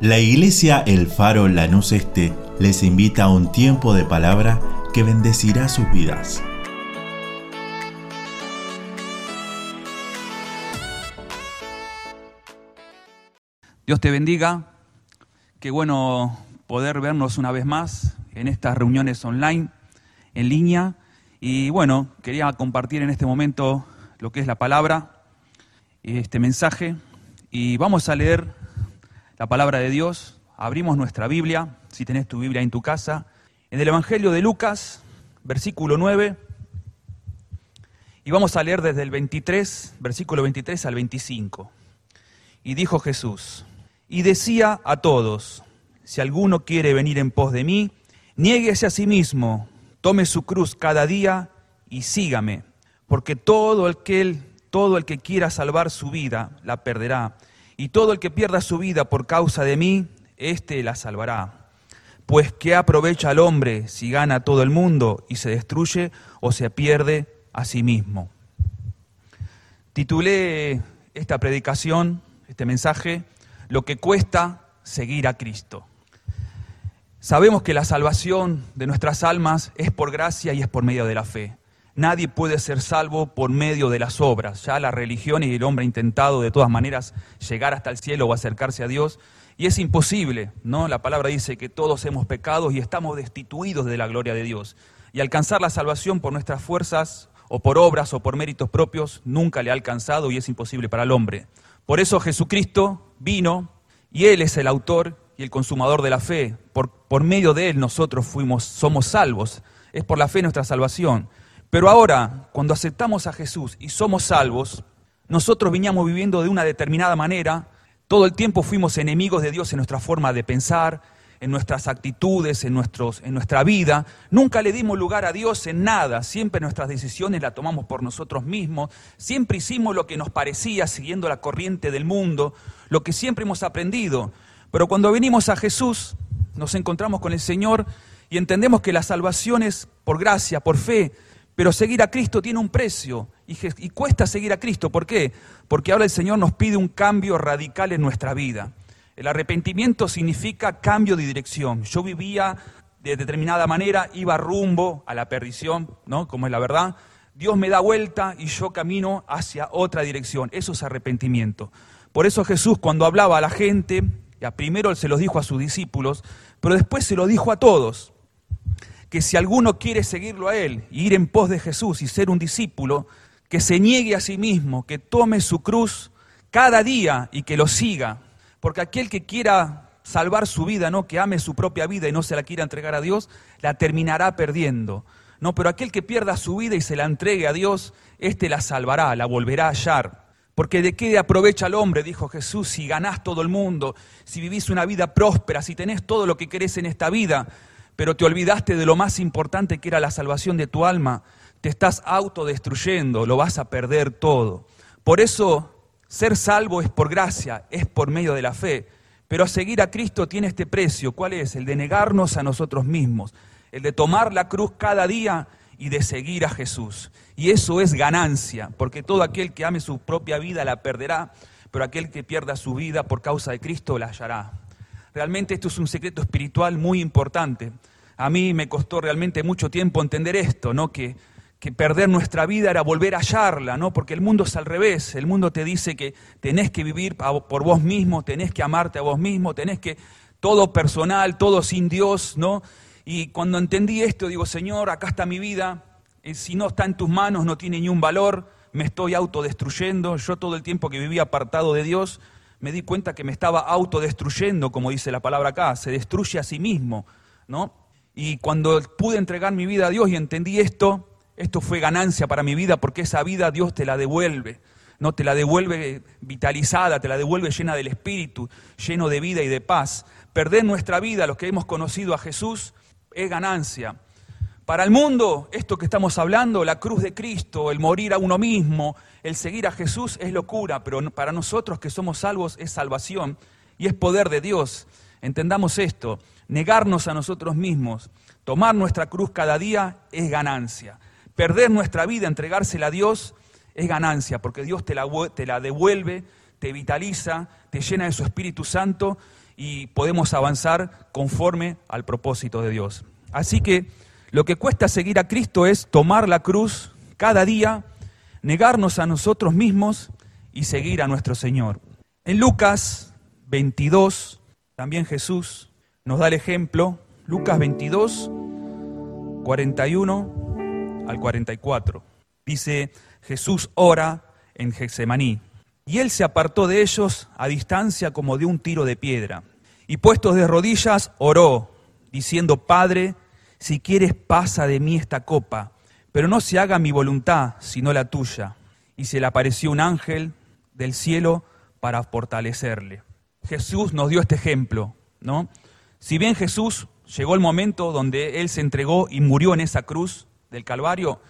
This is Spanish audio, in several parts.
La iglesia El Faro Lanús Este les invita a un tiempo de palabra que bendecirá sus vidas. Dios te bendiga. Qué bueno poder vernos una vez más en estas reuniones online, en línea. Y bueno, quería compartir en este momento lo que es la palabra, este mensaje. Y vamos a leer la palabra de Dios. Abrimos nuestra Biblia, si tenés tu Biblia en tu casa, en el Evangelio de Lucas, versículo 9. Y vamos a leer desde el 23, versículo 23 al 25. Y dijo Jesús, y decía a todos, si alguno quiere venir en pos de mí, niéguese a sí mismo, tome su cruz cada día y sígame, porque todo el que, todo el que quiera salvar su vida la perderá, y todo el que pierda su vida por causa de mí, éste la salvará. Pues ¿qué aprovecha al hombre si gana todo el mundo y se destruye o se pierde a sí mismo? Titulé esta predicación, este mensaje, Lo que cuesta seguir a Cristo. Sabemos que la salvación de nuestras almas es por gracia y es por medio de la fe. Nadie puede ser salvo por medio de las obras. Ya la religión y el hombre ha intentado de todas maneras llegar hasta el cielo o acercarse a Dios y es imposible, ¿no? La palabra dice que todos hemos pecado y estamos destituidos de la gloria de Dios. Y alcanzar la salvación por nuestras fuerzas o por obras o por méritos propios nunca le ha alcanzado y es imposible para el hombre. Por eso Jesucristo vino y Él es el autor y el consumador de la fe. Por, por medio de Él nosotros fuimos, somos salvos. Es por la fe nuestra salvación. Pero ahora, cuando aceptamos a Jesús y somos salvos, nosotros veníamos viviendo de una determinada manera, todo el tiempo fuimos enemigos de Dios en nuestra forma de pensar, en nuestras actitudes, en, en nuestra vida. Nunca le dimos lugar a Dios en nada, siempre nuestras decisiones las tomamos por nosotros mismos, siempre hicimos lo que nos parecía siguiendo la corriente del mundo, lo que siempre hemos aprendido. Pero cuando venimos a Jesús, nos encontramos con el Señor y entendemos que la salvación es por gracia, por fe, pero seguir a Cristo tiene un precio y, cuesta seguir a Cristo. ¿Por qué? Porque ahora el Señor nos pide un cambio radical en nuestra vida. El arrepentimiento significa cambio de dirección. Yo vivía de determinada manera, iba rumbo a la perdición, ¿no? Como es la verdad. Dios me da vuelta y yo camino hacia otra dirección. Eso es arrepentimiento. Por eso Jesús cuando hablaba a la gente, ya primero se los dijo a sus discípulos, pero después se lo dijo a todos que si alguno quiere seguirlo a Él, y ir en pos de Jesús y ser un discípulo, que se niegue a sí mismo, que tome su cruz cada día y que lo siga. Porque aquel que quiera salvar su vida, no que ame su propia vida y no se la quiera entregar a Dios, la terminará perdiendo. No, pero aquel que pierda su vida y se la entregue a Dios, éste la salvará, la volverá a hallar. Porque de qué aprovecha el hombre, dijo Jesús, si ganás todo el mundo, si vivís una vida próspera, si tenés todo lo que querés en esta vida, pero te olvidaste de lo más importante que era la salvación de tu alma, te estás autodestruyendo, lo vas a perder todo. Por eso, ser salvo es por gracia, es por medio de la fe. Pero seguir a Cristo tiene este precio. ¿Cuál es? El de negarnos a nosotros mismos, el de tomar la cruz cada día y de seguir a Jesús. Y eso es ganancia, porque todo aquel que ame su propia vida la perderá, pero aquel que pierda su vida por causa de Cristo la hallará. Realmente esto es un secreto espiritual muy importante. A mí me costó realmente mucho tiempo entender esto, ¿no? Que, que perder nuestra vida era volver a hallarla, ¿no? Porque el mundo es al revés. El mundo te dice que tenés que vivir por vos mismo, tenés que amarte a vos mismo, tenés que todo personal, todo sin Dios, ¿no? Y cuando entendí esto, digo, Señor, acá está mi vida, y si no está en tus manos no tiene ni un valor, me estoy autodestruyendo, yo todo el tiempo que vivía apartado de Dios, me di cuenta que me estaba autodestruyendo, como dice la palabra acá, se destruye a sí mismo, ¿no? Y cuando pude entregar mi vida a Dios y entendí esto, esto fue ganancia para mi vida porque esa vida Dios te la devuelve, no te la devuelve vitalizada, te la devuelve llena del espíritu, lleno de vida y de paz. Perder nuestra vida, los que hemos conocido a Jesús, es ganancia. Para el mundo, esto que estamos hablando, la cruz de Cristo, el morir a uno mismo, el seguir a Jesús es locura, pero para nosotros que somos salvos es salvación y es poder de Dios. Entendamos esto, negarnos a nosotros mismos, tomar nuestra cruz cada día es ganancia. Perder nuestra vida, entregársela a Dios, es ganancia, porque Dios te la, devuelve, te vitaliza, te llena de su Espíritu Santo y podemos avanzar conforme al propósito de Dios. Así que lo que cuesta seguir a Cristo es tomar la cruz cada día, negarnos a nosotros mismos y seguir a nuestro Señor. En Lucas 22, también Jesús nos da el ejemplo, Lucas 22, 41 al 44. Dice, Jesús ora en Getsemaní, y él se apartó de ellos a distancia como de un tiro de piedra, y puestos de rodillas oró, diciendo, Padre, si quieres pasa de mí esta copa, pero no se haga mi voluntad, sino la tuya. Y se le apareció un ángel del cielo para fortalecerle. Jesús nos dio este ejemplo, ¿no? Si bien Jesús llegó el momento donde Él se entregó y murió en esa cruz del Calvario,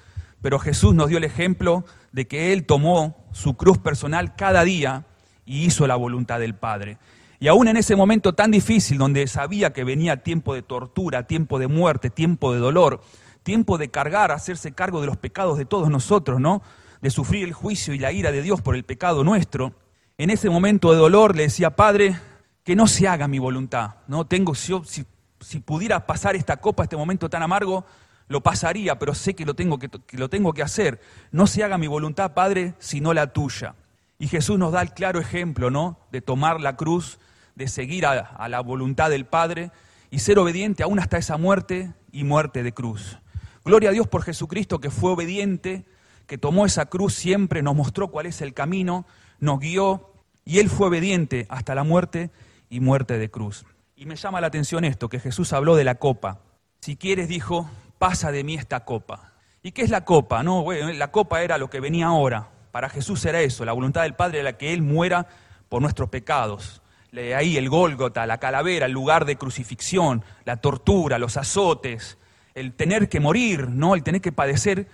pero Jesús nos dio el ejemplo de que Él tomó su cruz personal cada día y hizo la voluntad del Padre. Y aún en ese momento tan difícil, donde sabía que venía tiempo de tortura, tiempo de muerte, tiempo de dolor, tiempo de cargar, hacerse cargo de los pecados de todos nosotros, ¿no? De sufrir el juicio y la ira de Dios por el pecado nuestro, en ese momento de dolor le decía, Padre, que no se haga mi voluntad. No tengo, si, si, pudiera pasar esta copa, este momento tan amargo, lo pasaría, pero sé que lo, tengo que, lo tengo que hacer. No se haga mi voluntad, Padre, sino la tuya. Y Jesús nos da el claro ejemplo, ¿no? De tomar la cruz, de seguir a, la voluntad del Padre y ser obediente aún hasta esa muerte y muerte de cruz. Gloria a Dios por Jesucristo que fue obediente, que tomó esa cruz siempre, nos mostró cuál es el camino, nos guió y Él fue obediente hasta la muerte y muerte de cruz. Y me llama la atención esto, que Jesús habló de la copa. Si quieres, dijo, pasa de mí esta copa. ¿Y qué es la copa? No, bueno, la copa era lo que venía ahora. Para Jesús era eso, la voluntad del Padre era que Él muera por nuestros pecados. Ahí el Gólgota, la calavera, el lugar de crucifixión, la tortura, los azotes, el tener que morir, ¿no? El tener que padecer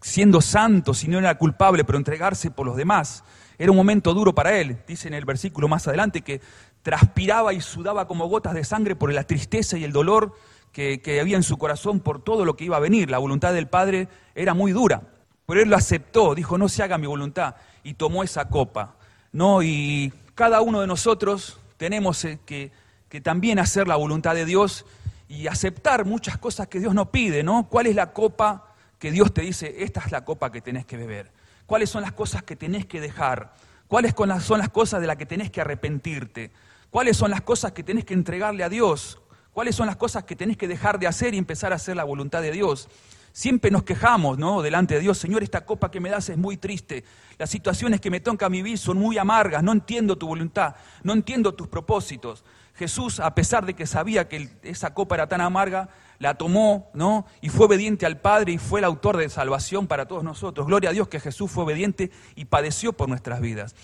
siendo santo, si no era culpable, pero entregarse por los demás. Era un momento duro para él. Dice en el versículo más adelante que transpiraba y sudaba como gotas de sangre por la tristeza y el dolor que, había en su corazón por todo lo que iba a venir. La voluntad del Padre era muy dura. Pero él lo aceptó, dijo, no se haga mi voluntad, y tomó esa copa. ¿no? Y cada uno de nosotros tenemos eh, que, que también hacer la voluntad de Dios y aceptar muchas cosas que Dios nos pide, ¿no? ¿Cuál es la copa que Dios te dice, esta es la copa que tenés que beber? cuáles son las cosas que tenés que dejar, cuáles son las cosas de las que tenés que arrepentirte, cuáles son las cosas que tenés que entregarle a Dios, cuáles son las cosas que tenés que dejar de hacer y empezar a hacer la voluntad de Dios. Siempre nos quejamos, ¿no? Delante de Dios, Señor, esta copa que me das es muy triste. Las situaciones que me toca vivir son muy amargas. No entiendo tu voluntad, no entiendo tus propósitos. Jesús, a pesar de que sabía que esa copa era tan amarga, la tomó, ¿no? Y fue obediente al Padre y fue el autor de salvación para todos nosotros. Gloria a Dios que Jesús fue obediente y padeció por nuestras vidas.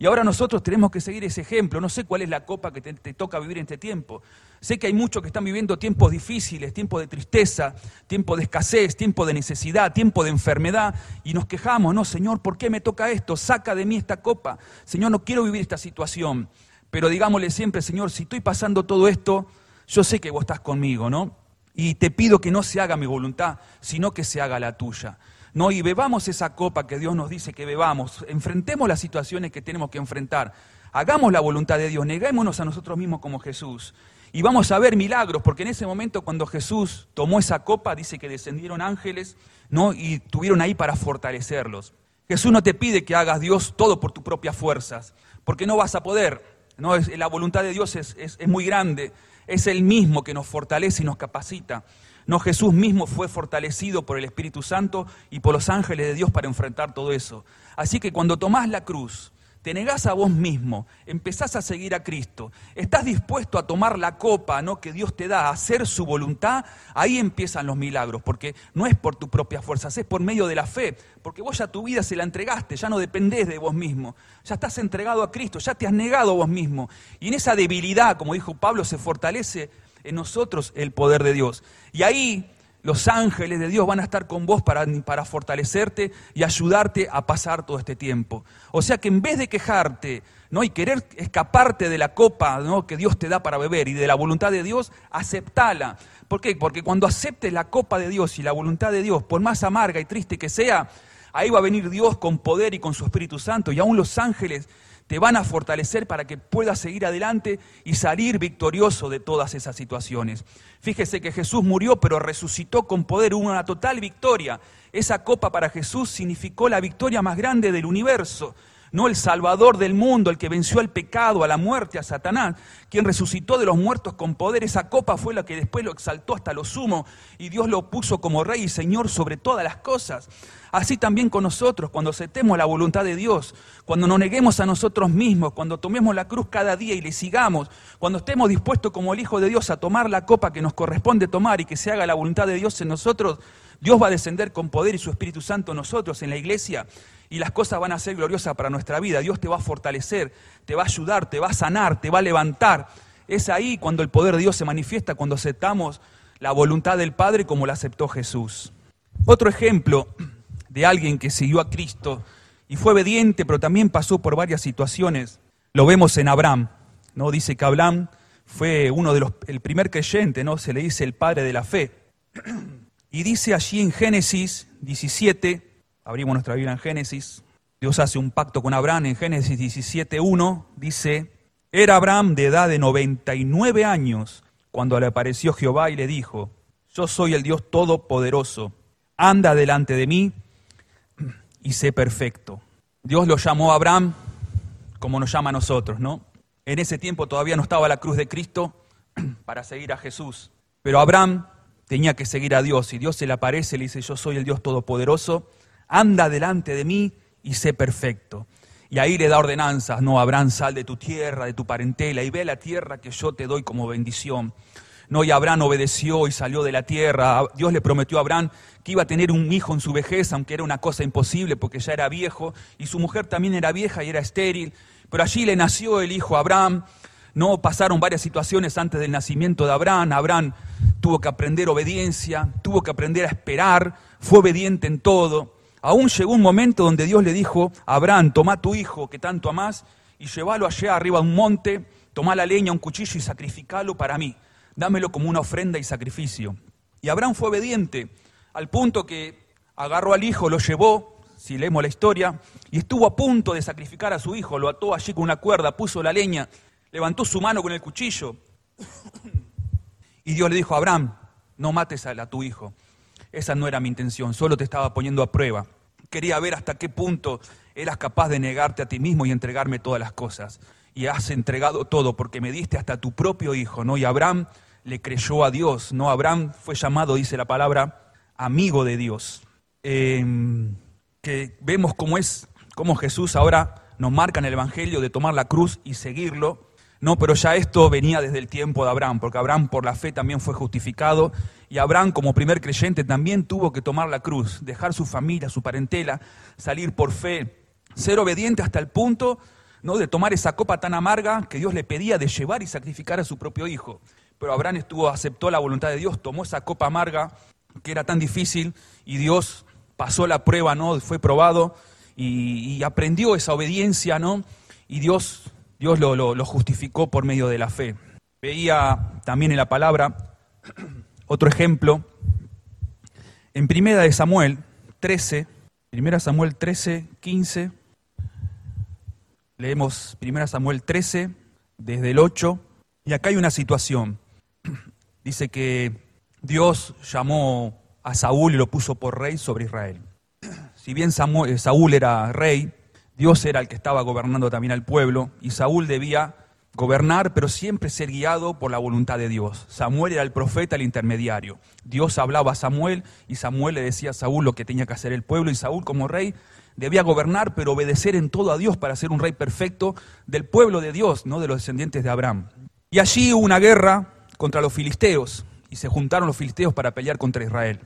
Y ahora nosotros tenemos que seguir ese ejemplo. No sé cuál es la copa que te, toca vivir en este tiempo. Sé que hay muchos que están viviendo tiempos difíciles, tiempos de tristeza, tiempo de escasez, tiempo de necesidad, tiempo de enfermedad. Y nos quejamos, no, Señor, ¿por qué me toca esto? Saca de mí esta copa. Señor, no quiero vivir esta situación. Pero digámosle siempre, Señor, si estoy pasando todo esto, yo sé que vos estás conmigo, ¿no? Y te pido que no se haga mi voluntad, sino que se haga la tuya. No, y bebamos esa copa que Dios nos dice que bebamos, enfrentemos las situaciones que tenemos que enfrentar, hagamos la voluntad de Dios, neguémonos a nosotros mismos como Jesús. Y vamos a ver milagros, porque en ese momento cuando Jesús tomó esa copa, dice que descendieron ángeles, ¿no? Y tuvieron ahí para fortalecerlos. Jesús no te pide que hagas Dios todo por tus propias fuerzas, porque no vas a poder. ¿no? la voluntad de Dios es, es muy grande, es el mismo que nos fortalece y nos capacita. No, Jesús mismo fue fortalecido por el Espíritu Santo y por los ángeles de Dios para enfrentar todo eso. Así que cuando tomás la cruz, te negás a vos mismo, empezás a seguir a Cristo, estás dispuesto a tomar la copa ¿no? que Dios te da, a hacer su voluntad, ahí empiezan los milagros, porque no es por tus propias fuerzas, es por medio de la fe, porque vos ya tu vida se la entregaste, ya no dependés de vos mismo, ya estás entregado a Cristo, ya te has negado a vos mismo. Y en esa debilidad, como dijo Pablo, se fortalece en nosotros el poder de Dios. Y ahí los ángeles de Dios van a estar con vos para, para, fortalecerte y ayudarte a pasar todo este tiempo. O sea que en vez de quejarte ¿no? y querer escaparte de la copa ¿no? que Dios te da para beber y de la voluntad de Dios, aceptala. ¿Por qué? Porque cuando aceptes la copa de Dios y la voluntad de Dios, por más amarga y triste que sea, ahí va a venir Dios con poder y con su Espíritu Santo y aún los ángeles te van a fortalecer para que puedas seguir adelante y salir victorioso de todas esas situaciones. Fíjese que Jesús murió, pero resucitó con poder, hubo una total victoria. Esa copa para Jesús significó la victoria más grande del universo no el Salvador del mundo, el que venció al pecado, a la muerte, a Satanás, quien resucitó de los muertos con poder. Esa copa fue la que después lo exaltó hasta lo sumo y Dios lo puso como Rey y Señor sobre todas las cosas. Así también con nosotros, cuando aceptemos la voluntad de Dios, cuando nos neguemos a nosotros mismos, cuando tomemos la cruz cada día y le sigamos, cuando estemos dispuestos como el Hijo de Dios a tomar la copa que nos corresponde tomar y que se haga la voluntad de Dios en nosotros, Dios va a descender con poder y su Espíritu Santo nosotros, en la iglesia, y las cosas van a ser gloriosas para nuestra vida. Dios te va a fortalecer, te va a ayudar, te va a sanar, te va a levantar. Es ahí cuando el poder de Dios se manifiesta, cuando aceptamos la voluntad del Padre como la aceptó Jesús. Otro ejemplo de alguien que siguió a Cristo y fue obediente, pero también pasó por varias situaciones, lo vemos en Abraham. ¿no? Dice que Abraham fue uno de los, el primer creyente, ¿no? se le dice el padre de la fe. Y dice allí en Génesis 17, abrimos nuestra Biblia en Génesis, Dios hace un pacto con Abraham en Génesis 17.1, dice, era Abraham de edad de 99 años cuando le apareció Jehová y le dijo, yo soy el Dios Todopoderoso, anda delante de mí y sé perfecto. Dios lo llamó a Abraham como nos llama a nosotros, ¿no? En ese tiempo todavía no estaba la cruz de Cristo para seguir a Jesús, pero Abraham tenía que seguir a Dios y Dios se le aparece y le dice, yo soy el Dios Todopoderoso, anda delante de mí y sé perfecto. Y ahí le da ordenanzas, no, Abraham, sal de tu tierra, de tu parentela, y ve la tierra que yo te doy como bendición. No, y Abraham obedeció y salió de la tierra. Dios le prometió a Abraham que iba a tener un hijo en su vejez, aunque era una cosa imposible porque ya era viejo, y su mujer también era vieja y era estéril. Pero allí le nació el hijo Abraham. No pasaron varias situaciones antes del nacimiento de Abraham. Abraham tuvo que aprender obediencia, tuvo que aprender a esperar, fue obediente en todo. Aún llegó un momento donde Dios le dijo Abraham, toma tu hijo que tanto amás y llévalo allá arriba a un monte, toma la leña, un cuchillo y sacrificalo para mí. Dámelo como una ofrenda y sacrificio. Y Abraham fue obediente al punto que agarró al hijo, lo llevó, si leemos la historia, y estuvo a punto de sacrificar a su hijo, lo ató allí con una cuerda, puso la leña, levantó su mano con el cuchillo. Y Dios le dijo, Abraham, no mates a, tu hijo. Esa no era mi intención, solo te estaba poniendo a prueba. Quería ver hasta qué punto eras capaz de negarte a ti mismo y entregarme todas las cosas. Y has entregado todo porque me diste hasta tu propio hijo, ¿no? Y Abraham le creyó a Dios, ¿no? Abraham fue llamado, dice la palabra, amigo de Dios. Em, que vemos cómo es, cómo Jesús ahora nos marca en el Evangelio de tomar la cruz y seguirlo. No, pero ya esto venía desde el tiempo de Abraham, porque Abraham por la fe también fue justificado y Abraham como primer creyente también tuvo que tomar la cruz, dejar su familia, su parentela, salir por fe, ser obediente hasta el punto ¿no? de tomar esa copa tan amarga que Dios le pedía de llevar y sacrificar a su propio hijo. Pero Abraham estuvo, aceptó la voluntad de Dios, tomó esa copa amarga que era tan difícil y Dios pasó la prueba, ¿no? Fue probado y, y aprendió esa obediencia, ¿no? Y Dios Dios lo, justificó por medio de la fe. Veía también en la palabra otro ejemplo. En Primera de Samuel 13, Primera Samuel 13, 15, leemos Primera Samuel 13, desde el 8, y acá hay una situación. Dice que Dios llamó a Saúl y lo puso por rey sobre Israel. Si bien Saúl era rey, Dios era el que estaba gobernando también al pueblo y Saúl debía gobernar, pero siempre ser guiado por la voluntad de Dios. Samuel era el profeta, el intermediario. Dios hablaba a Samuel y Samuel le decía a Saúl lo que tenía que hacer el pueblo y Saúl como rey debía gobernar, pero obedecer en todo a Dios para ser un rey perfecto del pueblo de Dios, no de los descendientes de Abraham. Y allí hubo una guerra contra los filisteos y se juntaron los filisteos para pelear contra Israel.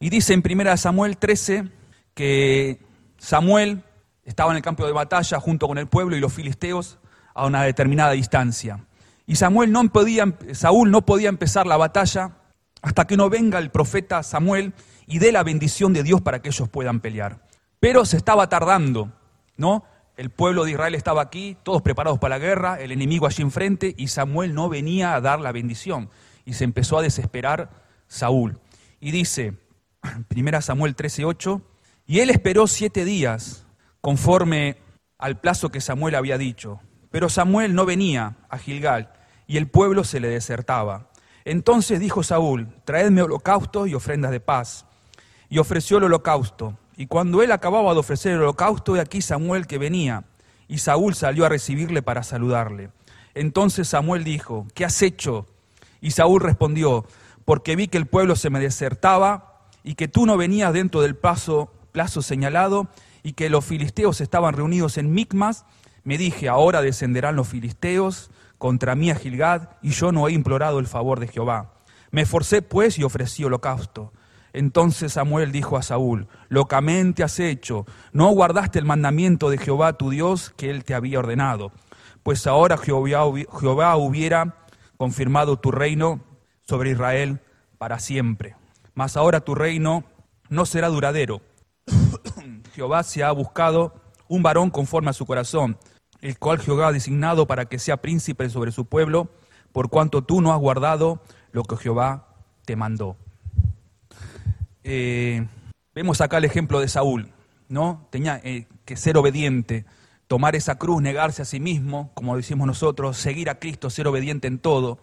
Y dice en 1 Samuel 13 que Samuel estaba en el campo de batalla junto con el pueblo y los filisteos a una determinada distancia. Y Samuel no podía, Saúl no podía empezar la batalla hasta que no venga el profeta Samuel y dé la bendición de Dios para que ellos puedan pelear. Pero se estaba tardando, ¿no? El pueblo de Israel estaba aquí, todos preparados para la guerra, el enemigo allí enfrente, y Samuel no venía a dar la bendición. Y se empezó a desesperar Saúl. Y dice, 1 Samuel 13:8, y él esperó siete días conforme al plazo que Samuel había dicho. Pero Samuel no venía a Gilgal y el pueblo se le desertaba. Entonces dijo Saúl, traedme holocaustos y ofrendas de paz. Y ofreció el holocausto. Y cuando él acababa de ofrecer el holocausto, he aquí Samuel que venía. Y Saúl salió a recibirle para saludarle. Entonces Samuel dijo, ¿qué has hecho? Y Saúl respondió, porque vi que el pueblo se me desertaba y que tú no venías dentro del plazo, plazo señalado y que los filisteos estaban reunidos en Micmas, me dije, ahora descenderán los filisteos contra mí a Gilgad y yo no he implorado el favor de Jehová. Me esforcé pues y ofrecí holocausto. Entonces Samuel dijo a Saúl, locamente has hecho, no guardaste el mandamiento de Jehová tu Dios que él te había ordenado pues ahora Jehová, hubiera confirmado tu reino sobre Israel para siempre. Mas ahora tu reino no será duradero. Jehová se ha buscado un varón conforme a su corazón, el cual Jehová ha designado para que sea príncipe sobre su pueblo, por cuanto tú no has guardado lo que Jehová te mandó. Eh, vemos acá el ejemplo de Saúl, ¿no? Tenía eh, que ser obediente tomar esa cruz, negarse a sí mismo, como decimos nosotros, seguir a Cristo, ser obediente en todo.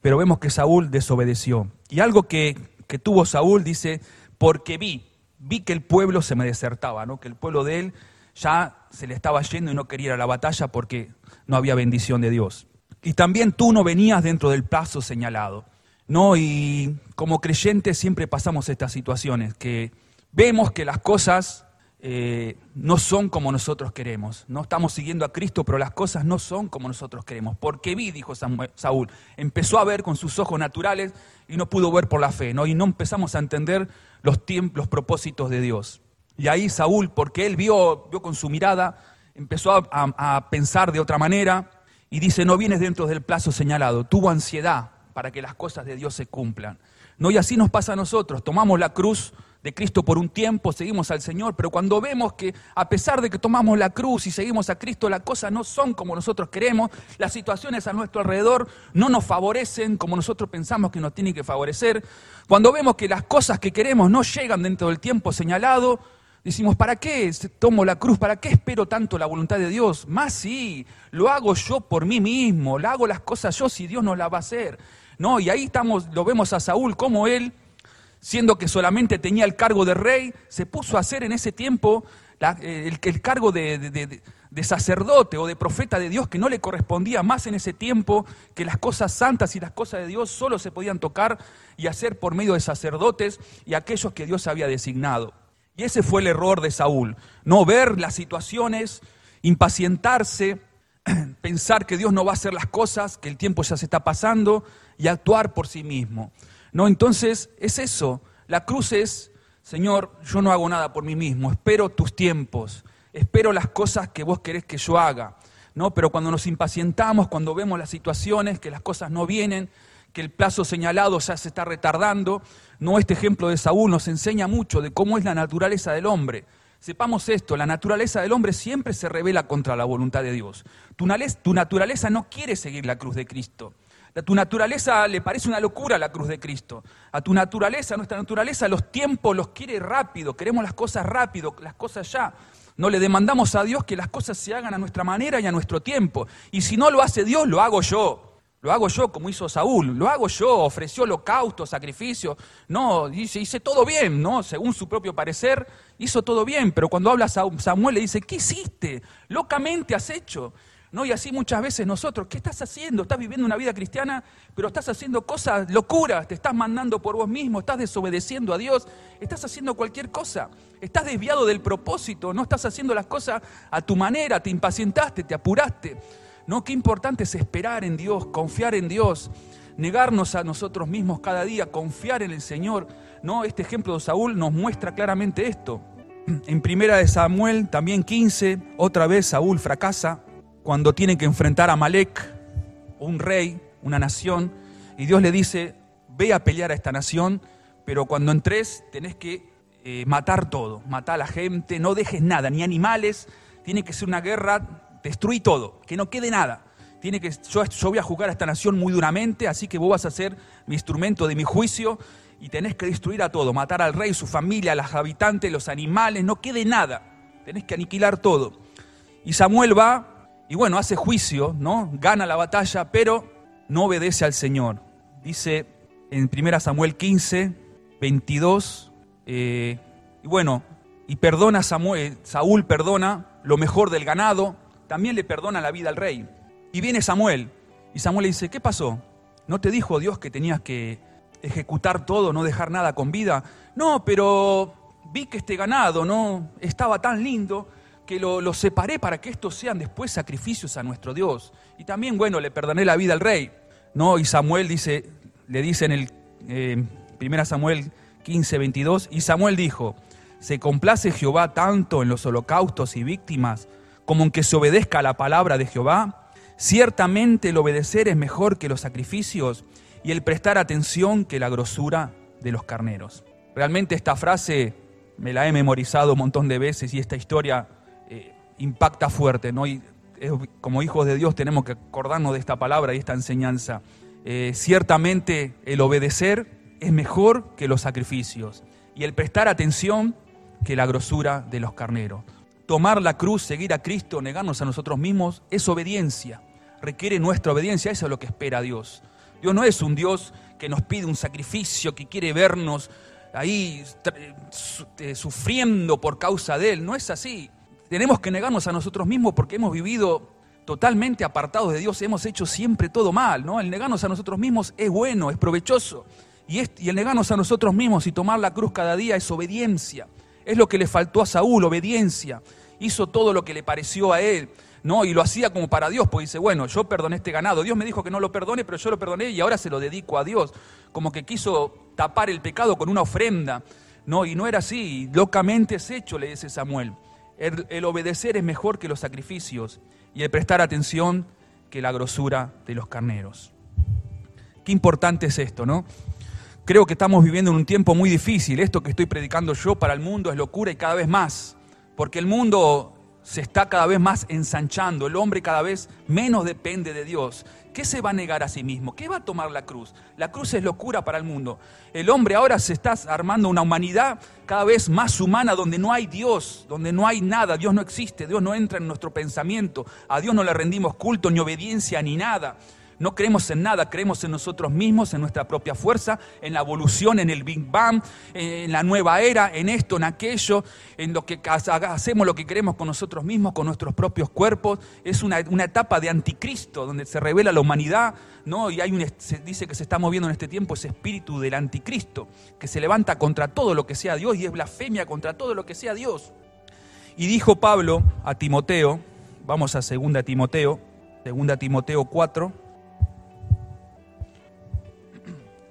Pero vemos que Saúl desobedeció. Y algo que, tuvo Saúl dice, porque vi, vi que el pueblo se me desertaba, ¿no? que el pueblo de él ya se le estaba yendo y no quería ir a la batalla porque no había bendición de Dios. Y también tú no venías dentro del plazo señalado. ¿no? Y como creyentes siempre pasamos estas situaciones, que vemos que las cosas eh, no son como nosotros queremos. No estamos siguiendo a Cristo, pero las cosas no son como nosotros queremos. Porque vi, dijo Saúl, empezó a ver con sus ojos naturales y no pudo ver por la fe, ¿no? Y no empezamos a entender los, los propósitos de Dios. Y ahí Saúl, porque él vio, vio con su mirada, empezó a, a pensar de otra manera y dice, no vienes dentro del plazo señalado. Tuvo ansiedad para que las cosas de Dios se cumplan. No, y así nos pasa a nosotros. Tomamos la cruz de Cristo por un tiempo, seguimos al Señor, pero cuando vemos que a pesar de que tomamos la cruz y seguimos a Cristo, las cosas no son como nosotros queremos, las situaciones a nuestro alrededor no nos favorecen como nosotros pensamos que nos tienen que favorecer, cuando vemos que las cosas que queremos no llegan dentro del tiempo señalado, decimos, ¿para qué tomo la cruz? ¿Para qué espero tanto la voluntad de Dios? Más sí, lo hago yo por mí mismo, lo hago las cosas yo si Dios no las va a hacer. No, y ahí estamos, lo vemos a Saúl como él siendo que solamente tenía el cargo de rey, se puso a hacer en ese tiempo eh, el, cargo de, sacerdote o de profeta de Dios que no le correspondía más en ese tiempo, que las cosas santas y las cosas de Dios solo se podían tocar y hacer por medio de sacerdotes y aquellos que Dios había designado. Y ese fue el error de Saúl, no ver las situaciones, impacientarse, pensar que Dios no va a hacer las cosas, que el tiempo ya se está pasando y actuar por sí mismo. No, entonces es eso. La cruz es, Señor, yo no hago nada por mí mismo, espero tus tiempos, espero las cosas que vos querés que yo haga. ¿no? Pero cuando nos impacientamos, cuando vemos las situaciones, que las cosas no vienen, que el plazo señalado ya se está retardando, no este ejemplo de Saúl nos enseña mucho de cómo es la naturaleza del hombre. Sepamos esto, la naturaleza del hombre siempre se revela contra la voluntad de Dios. Tu naturaleza no quiere seguir la cruz de Cristo. A tu naturaleza le parece una locura la cruz de Cristo. A tu naturaleza, a nuestra naturaleza, los tiempos los quiere rápido. Queremos las cosas rápido, las cosas ya. No le demandamos a Dios que las cosas se hagan a nuestra manera y a nuestro tiempo. Y si no lo hace Dios, lo hago yo. Lo hago yo como hizo Saúl, lo hago yo, ofreció holocausto, sacrificio. No, dice, hice todo bien, ¿no? Según su propio parecer, hizo todo bien. Pero cuando habla Samuel le dice, ¿qué hiciste? Locamente has hecho. ¿No? Y así muchas veces nosotros, ¿qué estás haciendo? Estás viviendo una vida cristiana, pero estás haciendo cosas locuras, te estás mandando por vos mismo, estás desobedeciendo a Dios, estás haciendo cualquier cosa, estás desviado del propósito, no estás haciendo las cosas a tu manera, te impacientaste, te apuraste. ¿No? Qué importante es esperar en Dios, confiar en Dios, negarnos a nosotros mismos cada día, confiar en el Señor. ¿No? Este ejemplo de Saúl nos muestra claramente esto. En primera de Samuel, también 15, otra vez Saúl fracasa, cuando tiene que enfrentar a Malek, un rey, una nación, y Dios le dice, ve a pelear a esta nación, pero cuando entres tenés que eh, matar todo, matar a la gente, no dejes nada, ni animales, tiene que ser una guerra, destruí todo, que no quede nada. Tiene que, yo, yo voy a juzgar a esta nación muy duramente, así que vos vas a ser mi instrumento de mi juicio y tenés que destruir a todo, matar al rey, su familia, a los habitantes, los animales, no quede nada, tenés que aniquilar todo. Y Samuel va y bueno, hace juicio, ¿no? Gana la batalla, pero no obedece al Señor. Dice en 1 Samuel 15, 22, eh, y bueno, y perdona Samuel, Saúl perdona lo mejor del ganado, también le perdona la vida al rey. Y viene Samuel, y Samuel le dice, ¿qué pasó? ¿No te dijo Dios que tenías que ejecutar todo, no dejar nada con vida? No, pero vi que este ganado no estaba tan lindo que lo, separé para que estos sean después sacrificios a nuestro Dios. Y también, bueno, le perdoné la vida al rey. ¿no? Y Samuel dice, le dice en el eh, 1 Samuel 15, 22, y Samuel dijo, ¿se complace Jehová tanto en los holocaustos y víctimas como en que se obedezca a la palabra de Jehová? Ciertamente el obedecer es mejor que los sacrificios y el prestar atención que la grosura de los carneros. Realmente esta frase me la he memorizado un montón de veces y esta historia impacta fuerte, ¿no? Y como hijos de Dios tenemos que acordarnos de esta palabra y esta enseñanza. Eh, ciertamente el obedecer es mejor que los sacrificios y el prestar atención que la grosura de los carneros. Tomar la cruz, seguir a Cristo, negarnos a nosotros mismos, es obediencia. Requiere nuestra obediencia, eso es lo que espera Dios. Dios no es un Dios que nos pide un sacrificio, que quiere vernos ahí eh, sufriendo por causa de Él. No es así. Tenemos que negarnos a nosotros mismos porque hemos vivido totalmente apartados de Dios, hemos hecho siempre todo mal, ¿no? El negarnos a nosotros mismos es bueno, es provechoso. Y, el negarnos a nosotros mismos y tomar la cruz cada día es obediencia. Es lo que le faltó a Saúl, obediencia. Hizo todo lo que le pareció a él, ¿no? Y lo hacía como para Dios, pues dice, bueno, yo perdoné este ganado. Dios me dijo que no lo perdone, pero yo lo perdoné y ahora se lo dedico a Dios. Como que quiso tapar el pecado con una ofrenda, ¿no? Y no era así, locamente es hecho, le dice Samuel. El, obedecer es mejor que los sacrificios y el prestar atención que la grosura de los carneros. Qué importante es esto, ¿no? Creo que estamos viviendo en un tiempo muy difícil. Esto que estoy predicando yo para el mundo es locura y cada vez más. Porque el mundo se está cada vez más ensanchando, el hombre cada vez menos depende de Dios. ¿Qué se va a negar a sí mismo? ¿Qué va a tomar la cruz? La cruz es locura para el mundo. El hombre ahora se está armando una humanidad cada vez más humana donde no hay Dios, donde no hay nada, Dios no existe, Dios no entra en nuestro pensamiento, a Dios no le rendimos culto ni obediencia ni nada. No creemos en nada, creemos en nosotros mismos, en nuestra propia fuerza, en la evolución, en el Big Bang, en la nueva era, en esto, en aquello, en lo que hacemos lo que queremos con nosotros mismos, con nuestros propios cuerpos. Es una, etapa de anticristo, donde se revela la humanidad, ¿no? Y hay un, se dice que se está moviendo en este tiempo ese espíritu del anticristo, que se levanta contra todo lo que sea Dios y es blasfemia contra todo lo que sea Dios. Y dijo Pablo a Timoteo, vamos a 2 Timoteo, 2 Timoteo 4,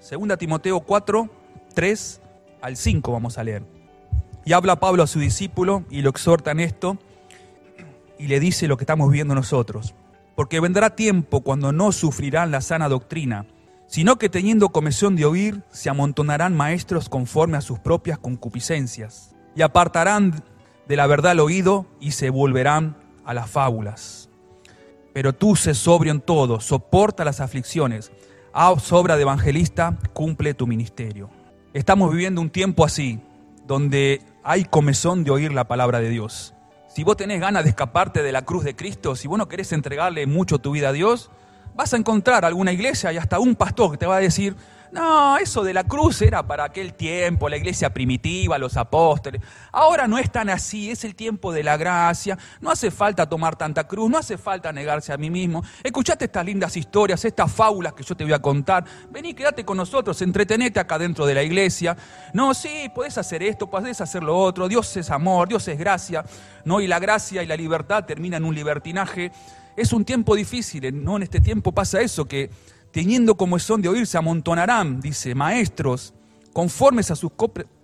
Segunda Timoteo 4, 3 al 5 vamos a leer. Y habla Pablo a su discípulo y lo exhorta en esto y le dice lo que estamos viendo nosotros. Porque vendrá tiempo cuando no sufrirán la sana doctrina, sino que teniendo comisión de oír, se amontonarán maestros conforme a sus propias concupiscencias, y apartarán de la verdad el oído y se volverán a las fábulas. Pero tú sé sobrio en todo, soporta las aflicciones, a obra de evangelista, cumple tu ministerio. Estamos viviendo un tiempo así, donde hay comezón de oír la palabra de Dios. Si vos tenés ganas de escaparte de la cruz de Cristo, si vos no querés entregarle mucho tu vida a Dios, vas a encontrar alguna iglesia y hasta un pastor que te va a decir, no, eso de la cruz era para aquel tiempo, la iglesia primitiva, los apóstoles. Ahora no es tan así, es el tiempo de la gracia. No hace falta tomar tanta cruz, no hace falta negarse a mí mismo. Escuchate estas lindas historias, estas fábulas que yo te voy a contar. Vení, quédate con nosotros, entretenete acá dentro de la iglesia. No, sí, podés hacer esto, podés hacer lo otro. Dios es amor, Dios es gracia. No, y la gracia y la libertad terminan en un libertinaje. Es un tiempo difícil, ¿no? En este tiempo pasa eso, que teniendo como son de oír, se amontonarán, dice, maestros, conformes a sus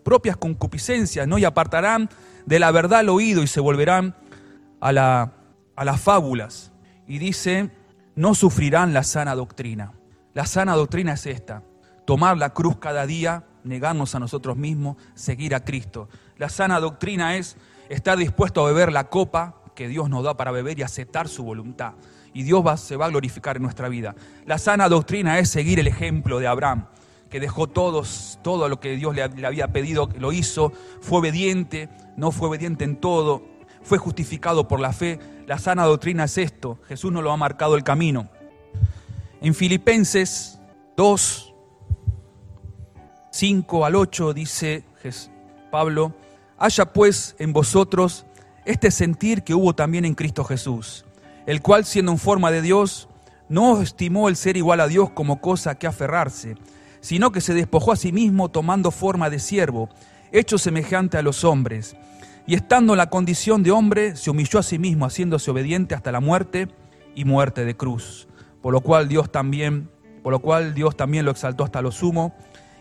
propias concupiscencias, ¿no? Y apartarán de la verdad el oído y se volverán a, la, a las fábulas. Y dice, no sufrirán la sana doctrina. La sana doctrina es esta, tomar la cruz cada día, negarnos a nosotros mismos, seguir a Cristo. La sana doctrina es estar dispuesto a beber la copa que Dios nos da para beber y aceptar su voluntad y Dios se va a glorificar en nuestra vida. La sana doctrina es seguir el ejemplo de Abraham, que dejó todos, todo lo que Dios le, había pedido, lo hizo, fue obediente, no fue obediente en todo, fue justificado por la fe. La sana doctrina es esto, Jesús nos lo ha marcado el camino. En Filipenses 2, 5 al 8 dice Pablo, haya pues en vosotros este sentir que hubo también en Cristo Jesús, el cual siendo en forma de Dios, no estimó el ser igual a Dios como cosa que aferrarse, sino que se despojó a sí mismo tomando forma de siervo, hecho semejante a los hombres, y estando en la condición de hombre, se humilló a sí mismo, haciéndose obediente hasta la muerte y muerte de cruz, por lo cual Dios también, por lo cual Dios también lo exaltó hasta lo sumo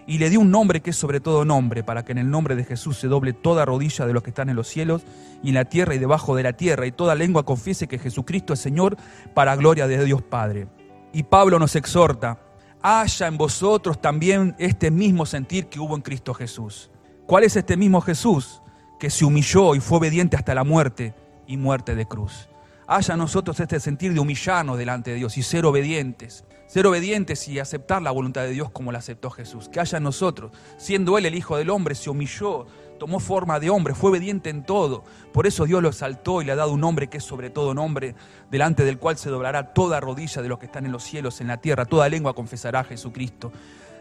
y le dio un nombre que es sobre todo nombre, para que en el nombre de Jesús se doble toda rodilla de los que están en los cielos y en la tierra y debajo de la tierra, y toda lengua confiese que Jesucristo es Señor, para gloria de Dios Padre. Y Pablo nos exhorta, haya en vosotros también este mismo sentir que hubo en Cristo Jesús. ¿Cuál es este mismo Jesús? Que se humilló y fue obediente hasta la muerte y muerte de cruz. Haya en nosotros este sentir de humillarnos delante de Dios y ser obedientes ser obedientes y aceptar la voluntad de Dios como la aceptó Jesús. Que haya en nosotros, siendo Él el Hijo del Hombre, se humilló, tomó forma de hombre, fue obediente en todo. Por eso Dios lo exaltó y le ha dado un nombre que es sobre todo nombre, delante del cual se doblará toda rodilla de los que están en los cielos, en la tierra, toda lengua confesará a Jesucristo.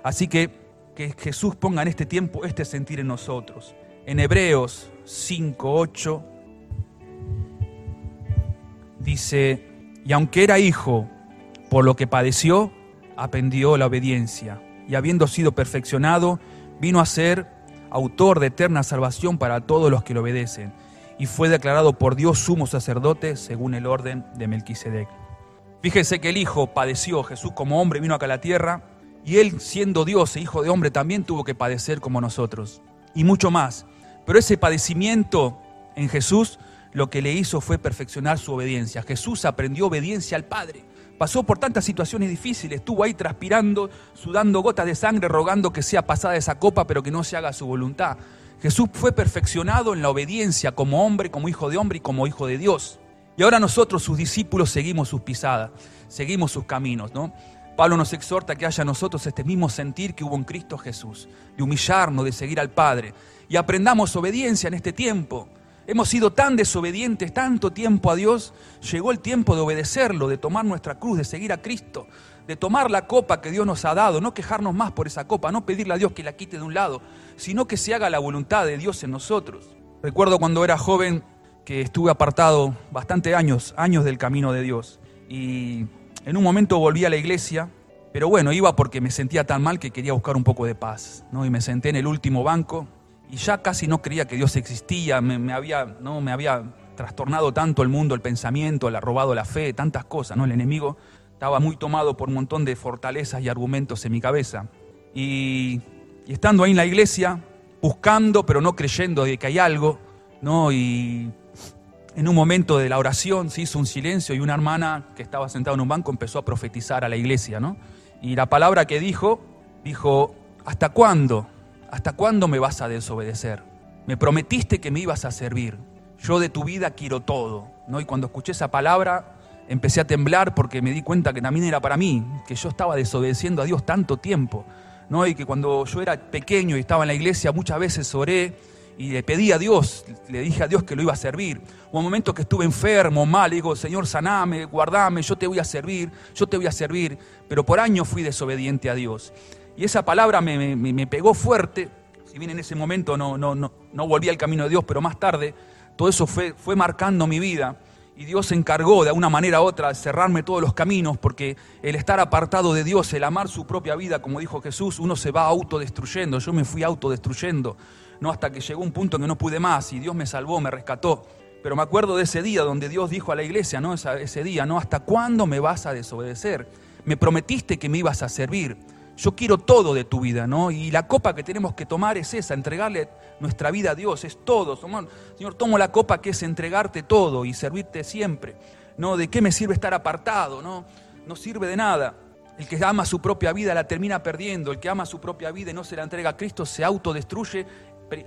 Así que que Jesús ponga en este tiempo este sentir en nosotros. En Hebreos 5, 8 dice, y aunque era hijo, por lo que padeció, aprendió la obediencia y habiendo sido perfeccionado, vino a ser autor de eterna salvación para todos los que le obedecen y fue declarado por Dios sumo sacerdote según el orden de Melquisedec. Fíjese que el Hijo padeció, Jesús como hombre vino acá a la tierra y él siendo Dios e hijo de hombre también tuvo que padecer como nosotros y mucho más. Pero ese padecimiento en Jesús lo que le hizo fue perfeccionar su obediencia. Jesús aprendió obediencia al Padre pasó por tantas situaciones difíciles, estuvo ahí transpirando, sudando gotas de sangre, rogando que sea pasada esa copa, pero que no se haga su voluntad. Jesús fue perfeccionado en la obediencia como hombre, como hijo de hombre y como hijo de Dios. Y ahora nosotros, sus discípulos, seguimos sus pisadas, seguimos sus caminos, ¿no? Pablo nos exhorta que haya nosotros este mismo sentir que hubo en Cristo Jesús, de humillarnos, de seguir al Padre. Y aprendamos obediencia en este tiempo. Hemos sido tan desobedientes tanto tiempo a Dios, llegó el tiempo de obedecerlo, de tomar nuestra cruz, de seguir a Cristo, de tomar la copa que Dios nos ha dado, no quejarnos más por esa copa, no pedirle a Dios que la quite de un lado, sino que se haga la voluntad de Dios en nosotros. Recuerdo cuando era joven que estuve apartado bastante años, años del camino de Dios, y en un momento volví a la iglesia, pero bueno, iba porque me sentía tan mal que quería buscar un poco de paz, ¿no? Y me senté en el último banco y ya casi no creía que Dios existía, me, había, ¿no? me había trastornado tanto el mundo, el pensamiento, le ha robado la fe, tantas cosas, ¿no? El enemigo estaba muy tomado por un montón de fortalezas y argumentos en mi cabeza. Y, estando ahí en la iglesia, buscando, pero no creyendo de que hay algo, ¿no? Y en un momento de la oración se hizo un silencio y una hermana que estaba sentada en un banco empezó a profetizar a la iglesia, ¿no? Y la palabra que dijo, dijo, ¿hasta cuándo? ¿Hasta cuándo me vas a desobedecer? Me prometiste que me ibas a servir. Yo de tu vida quiero todo. ¿no? Y cuando escuché esa palabra, empecé a temblar porque me di cuenta que también era para mí, que yo estaba desobedeciendo a Dios tanto tiempo. ¿no? Y que cuando yo era pequeño y estaba en la iglesia, muchas veces oré y le pedí a Dios, le dije a Dios que lo iba a servir. Hubo un momento que estuve enfermo, mal, le digo, Señor, saname, guardame, yo te voy a servir, yo te voy a servir. Pero por años fui desobediente a Dios. Y esa palabra me, pegó fuerte, si bien en ese momento no, no, volví al camino de Dios, pero más tarde todo eso fue, fue marcando mi vida. Y Dios se encargó de una manera u otra de cerrarme todos los caminos, porque el estar apartado de Dios, el amar su propia vida, como dijo Jesús, uno se va autodestruyendo. Yo me fui autodestruyendo, no hasta que llegó un punto en que no pude más y Dios me salvó, me rescató. Pero me acuerdo de ese día donde Dios dijo a la iglesia, ¿no? ese día, ¿no? ¿Hasta cuándo me vas a desobedecer? Me prometiste que me ibas a servir. Yo quiero todo de tu vida, ¿no? Y la copa que tenemos que tomar es esa, entregarle nuestra vida a Dios, es todo. Señor, tomo la copa que es entregarte todo y servirte siempre. ¿No? ¿De qué me sirve estar apartado? No, no sirve de nada. El que ama su propia vida la termina perdiendo. El que ama su propia vida y no se la entrega a Cristo se autodestruye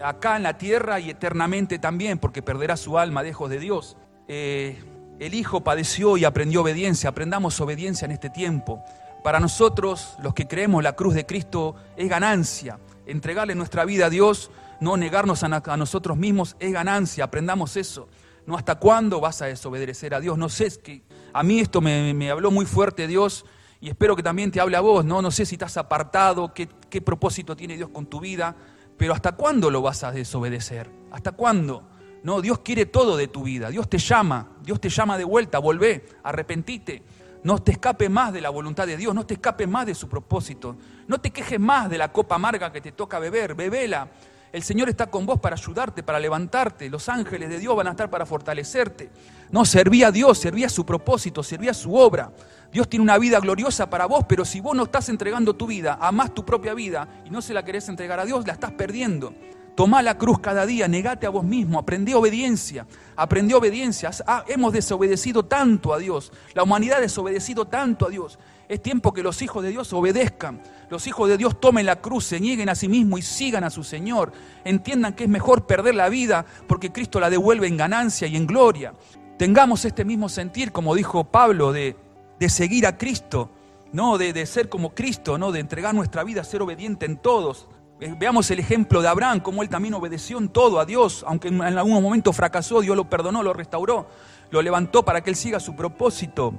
acá en la tierra y eternamente también, porque perderá su alma lejos de Dios. Eh, el Hijo padeció y aprendió obediencia. Aprendamos obediencia en este tiempo. Para nosotros, los que creemos la cruz de Cristo, es ganancia. Entregarle nuestra vida a Dios, no negarnos a, nosotros mismos, es ganancia. Aprendamos eso. ¿No hasta cuándo vas a desobedecer a Dios? No sé, que a mí esto me, habló muy fuerte Dios y espero que también te hable a vos, ¿no? No sé si estás apartado, qué, qué propósito tiene Dios con tu vida, pero ¿hasta cuándo lo vas a desobedecer? ¿Hasta cuándo? No, Dios quiere todo de tu vida. Dios te llama, Dios te llama de vuelta, volvé, arrepentite. No te escape más de la voluntad de Dios, no te escape más de su propósito. No te quejes más de la copa amarga que te toca beber, bebela. El Señor está con vos para ayudarte, para levantarte. Los ángeles de Dios van a estar para fortalecerte. No, servía a Dios, servía a su propósito, servía a su obra. Dios tiene una vida gloriosa para vos, pero si vos no estás entregando tu vida, amás tu propia vida y no se la querés entregar a Dios, la estás perdiendo. Tomá la cruz cada día, negate a vos mismo, aprende obediencia, aprende obediencia. Ah, hemos desobedecido tanto a Dios, la humanidad ha desobedecido tanto a Dios. Es tiempo que los hijos de Dios obedezcan, los hijos de Dios tomen la cruz, se nieguen a sí mismos y sigan a su Señor. Entiendan que es mejor perder la vida porque Cristo la devuelve en ganancia y en gloria. Tengamos este mismo sentir, como dijo Pablo, de, de seguir a Cristo, ¿no? De, de, ser como Cristo, ¿no? de entregar nuestra vida, ser obediente en todos. Eh, veamos el ejemplo de Abraham, cómo él también obedeció en todo a Dios, aunque en algún momento fracasó, Dios lo perdonó, lo restauró, lo levantó para que él siga su propósito.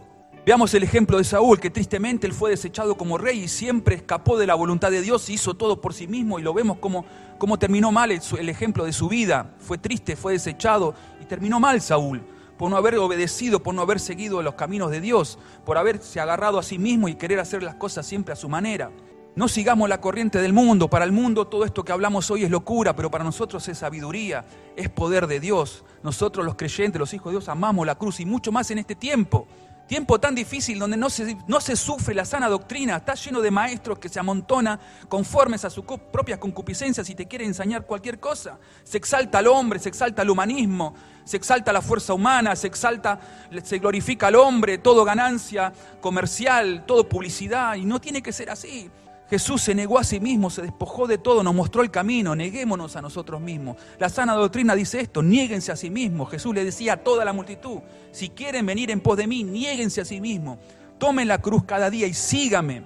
Veamos el ejemplo de Saúl, que tristemente él fue desechado como rey y siempre escapó de la voluntad de Dios y hizo todo por sí mismo y lo vemos como, terminó mal el ejemplo de su vida. Fue triste, fue desechado y terminó mal Saúl por no haber obedecido, por no haber seguido los caminos de Dios, por haberse agarrado a sí mismo y querer hacer las cosas siempre a su manera. No sigamos la corriente del mundo. Para el mundo todo esto que hablamos hoy es locura, pero para nosotros es sabiduría, es poder de Dios. Nosotros los creyentes, los hijos de Dios, amamos la cruz y mucho más en este tiempo. Tiempo tan difícil donde no se, no se sufre la sana doctrina, está lleno de maestros que se amontona conformes a sus propias concupiscencias y te quieren enseñar cualquier cosa. Se exalta al hombre, se exalta al humanismo, se exalta la fuerza humana, se exalta, se glorifica al hombre, todo ganancia comercial, todo publicidad, y no tiene que ser así. Jesús se negó a sí mismo, se despojó de todo, nos mostró el camino, neguémonos a nosotros mismos. La sana doctrina dice esto, niéguense a sí mismos. Jesús le decía a toda la multitud, si quieren venir en pos de mí, niéguense a sí mismos. Tomen la cruz cada día y sígame.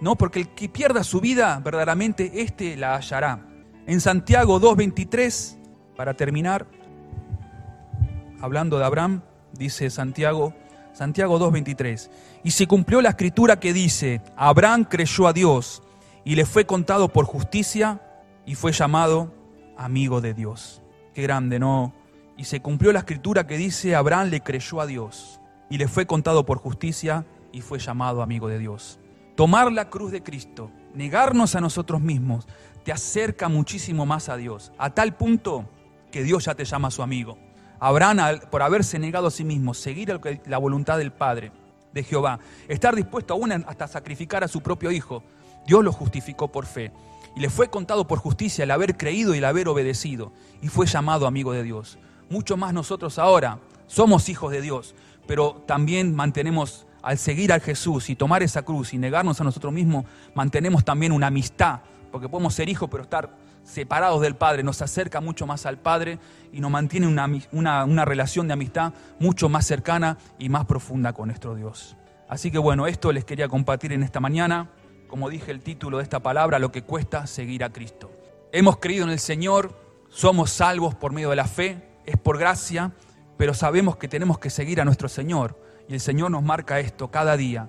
No, porque el que pierda su vida, verdaderamente éste la hallará. En Santiago 2.23, para terminar, hablando de Abraham, dice Santiago Santiago 2.23. Y se cumplió la escritura que dice, Abraham creyó a Dios y le fue contado por justicia y fue llamado amigo de Dios. Qué grande, ¿no? Y se cumplió la escritura que dice, Abraham le creyó a Dios y le fue contado por justicia y fue llamado amigo de Dios. Tomar la cruz de Cristo, negarnos a nosotros mismos, te acerca muchísimo más a Dios, a tal punto que Dios ya te llama su amigo. Abraham, por haberse negado a sí mismo, seguir la voluntad del Padre, de Jehová, estar dispuesto aún hasta sacrificar a su propio hijo, Dios lo justificó por fe. Y le fue contado por justicia el haber creído y el haber obedecido. Y fue llamado amigo de Dios. Mucho más nosotros ahora somos hijos de Dios, pero también mantenemos, al seguir a Jesús y tomar esa cruz y negarnos a nosotros mismos, mantenemos también una amistad, porque podemos ser hijos, pero estar separados del Padre, nos acerca mucho más al Padre y nos mantiene una, una, relación de amistad mucho más cercana y más profunda con nuestro Dios. Así que bueno, esto les quería compartir en esta mañana, como dije el título de esta palabra, lo que cuesta seguir a Cristo. Hemos creído en el Señor, somos salvos por medio de la fe, es por gracia, pero sabemos que tenemos que seguir a nuestro Señor y el Señor nos marca esto cada día.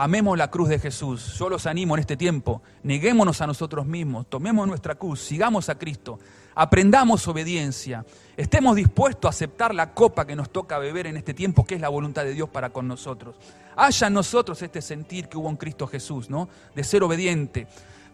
Amemos la cruz de Jesús. Yo los animo en este tiempo. Neguémonos a nosotros mismos. Tomemos nuestra cruz. Sigamos a Cristo. Aprendamos obediencia. Estemos dispuestos a aceptar la copa que nos toca beber en este tiempo, que es la voluntad de Dios para con nosotros. Haya en nosotros este sentir que hubo en Cristo Jesús, ¿no? De ser obediente.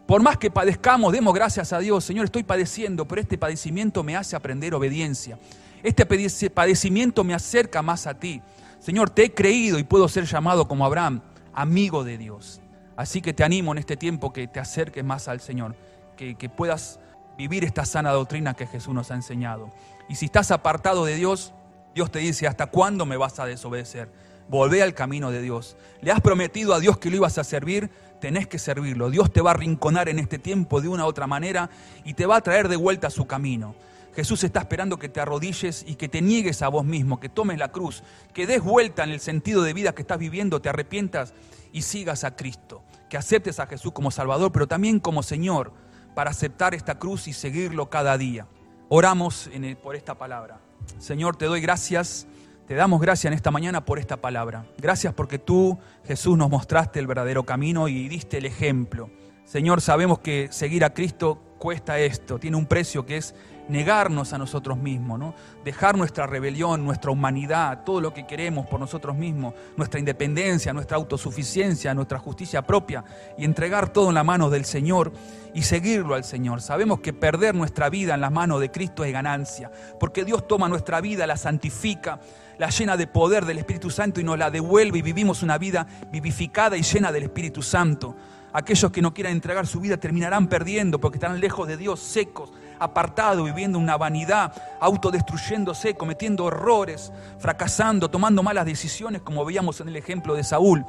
Por más que padezcamos, demos gracias a Dios. Señor, estoy padeciendo, pero este padecimiento me hace aprender obediencia. Este padecimiento me acerca más a ti. Señor, te he creído y puedo ser llamado como Abraham amigo de Dios. Así que te animo en este tiempo que te acerques más al Señor, que, puedas vivir esta sana doctrina que Jesús nos ha enseñado. Y si estás apartado de Dios, Dios te dice, ¿hasta cuándo me vas a desobedecer? Volvé al camino de Dios. Le has prometido a Dios que lo ibas a servir, tenés que servirlo. Dios te va a rinconar en este tiempo de una u otra manera y te va a traer de vuelta a su camino. Jesús está esperando que te arrodilles y que te niegues a vos mismo, que tomes la cruz, que des vuelta en el sentido de vida que estás viviendo, te arrepientas y sigas a Cristo, que aceptes a Jesús como Salvador, pero también como Señor, para aceptar esta cruz y seguirlo cada día. Oramos por esta palabra. Señor, te doy gracias, te damos gracias en esta mañana por esta palabra. Gracias porque tú, Jesús, nos mostraste el verdadero camino y diste el ejemplo. Señor, sabemos que seguir a Cristo cuesta esto, tiene un precio que es negarnos a nosotros mismos, ¿no? dejar nuestra rebelión, nuestra humanidad, todo lo que queremos por nosotros mismos, nuestra independencia, nuestra autosuficiencia, nuestra justicia propia y entregar todo en la mano del Señor y seguirlo al Señor. Sabemos que perder nuestra vida en las manos de Cristo es ganancia, porque Dios toma nuestra vida, la santifica, la llena de poder del Espíritu Santo y nos la devuelve y vivimos una vida vivificada y llena del Espíritu Santo. Aquellos que no quieran entregar su vida terminarán perdiendo porque estarán lejos de Dios, secos, apartados, viviendo una vanidad, autodestruyéndose, cometiendo errores, fracasando, tomando malas decisiones, como veíamos en el ejemplo de Saúl.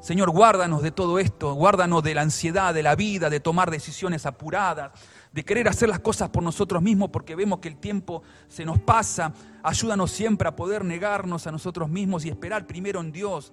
Señor, guárdanos de todo esto, guárdanos de la ansiedad de la vida, de tomar decisiones apuradas, de querer hacer las cosas por nosotros mismos porque vemos que el tiempo se nos pasa. Ayúdanos siempre a poder negarnos a nosotros mismos y esperar primero en Dios